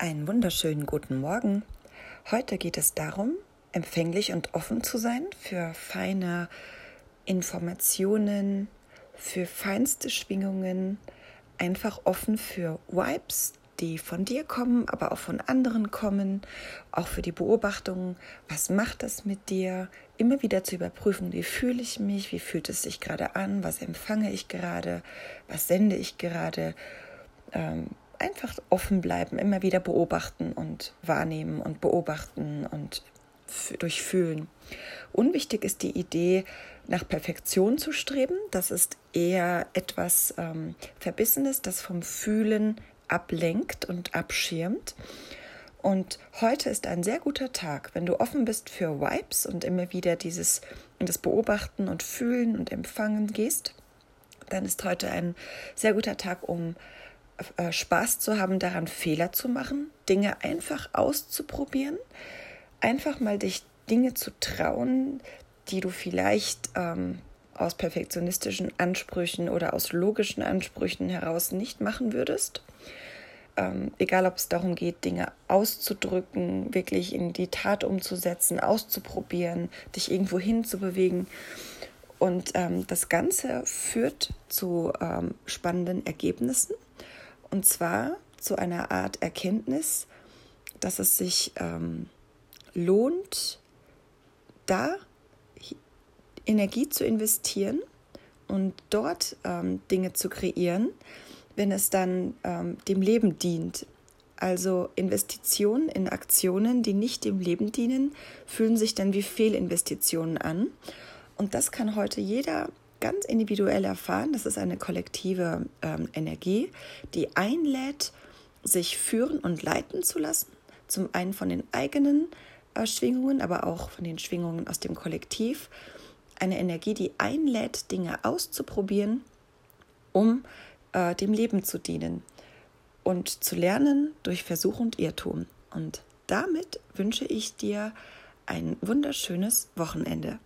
Einen wunderschönen guten Morgen. Heute geht es darum, empfänglich und offen zu sein für feine Informationen, für feinste Schwingungen, einfach offen für Vibes, die von dir kommen, aber auch von anderen kommen, auch für die Beobachtung, was macht das mit dir, immer wieder zu überprüfen, wie fühle ich mich, wie fühlt es sich gerade an, was empfange ich gerade, was sende ich gerade. Ähm, einfach offen bleiben, immer wieder beobachten und wahrnehmen und beobachten und durchfühlen. Unwichtig ist die Idee, nach Perfektion zu streben. Das ist eher etwas ähm, Verbissenes, das vom Fühlen ablenkt und abschirmt. Und heute ist ein sehr guter Tag, wenn du offen bist für Vibes und immer wieder dieses das Beobachten und Fühlen und Empfangen gehst. Dann ist heute ein sehr guter Tag, um äh, Spaß zu haben, daran Fehler zu machen, Dinge einfach auszuprobieren, einfach mal dich Dinge zu trauen, die du vielleicht ähm, aus perfektionistischen Ansprüchen oder aus logischen Ansprüchen heraus nicht machen würdest. Ähm, egal, ob es darum geht, Dinge auszudrücken, wirklich in die Tat umzusetzen, auszuprobieren, dich irgendwo hinzubewegen. Und ähm, das Ganze führt zu ähm, spannenden Ergebnissen. Und zwar zu einer Art Erkenntnis, dass es sich ähm, lohnt, da Energie zu investieren und dort ähm, Dinge zu kreieren, wenn es dann ähm, dem Leben dient. Also Investitionen in Aktionen, die nicht dem Leben dienen, fühlen sich dann wie Fehlinvestitionen an. Und das kann heute jeder ganz individuell erfahren. Das ist eine kollektive ähm, Energie, die einlädt, sich führen und leiten zu lassen. Zum einen von den eigenen äh, Schwingungen, aber auch von den Schwingungen aus dem Kollektiv. Eine Energie, die einlädt, Dinge auszuprobieren, um äh, dem Leben zu dienen und zu lernen durch Versuch und Irrtum. Und damit wünsche ich dir ein wunderschönes Wochenende.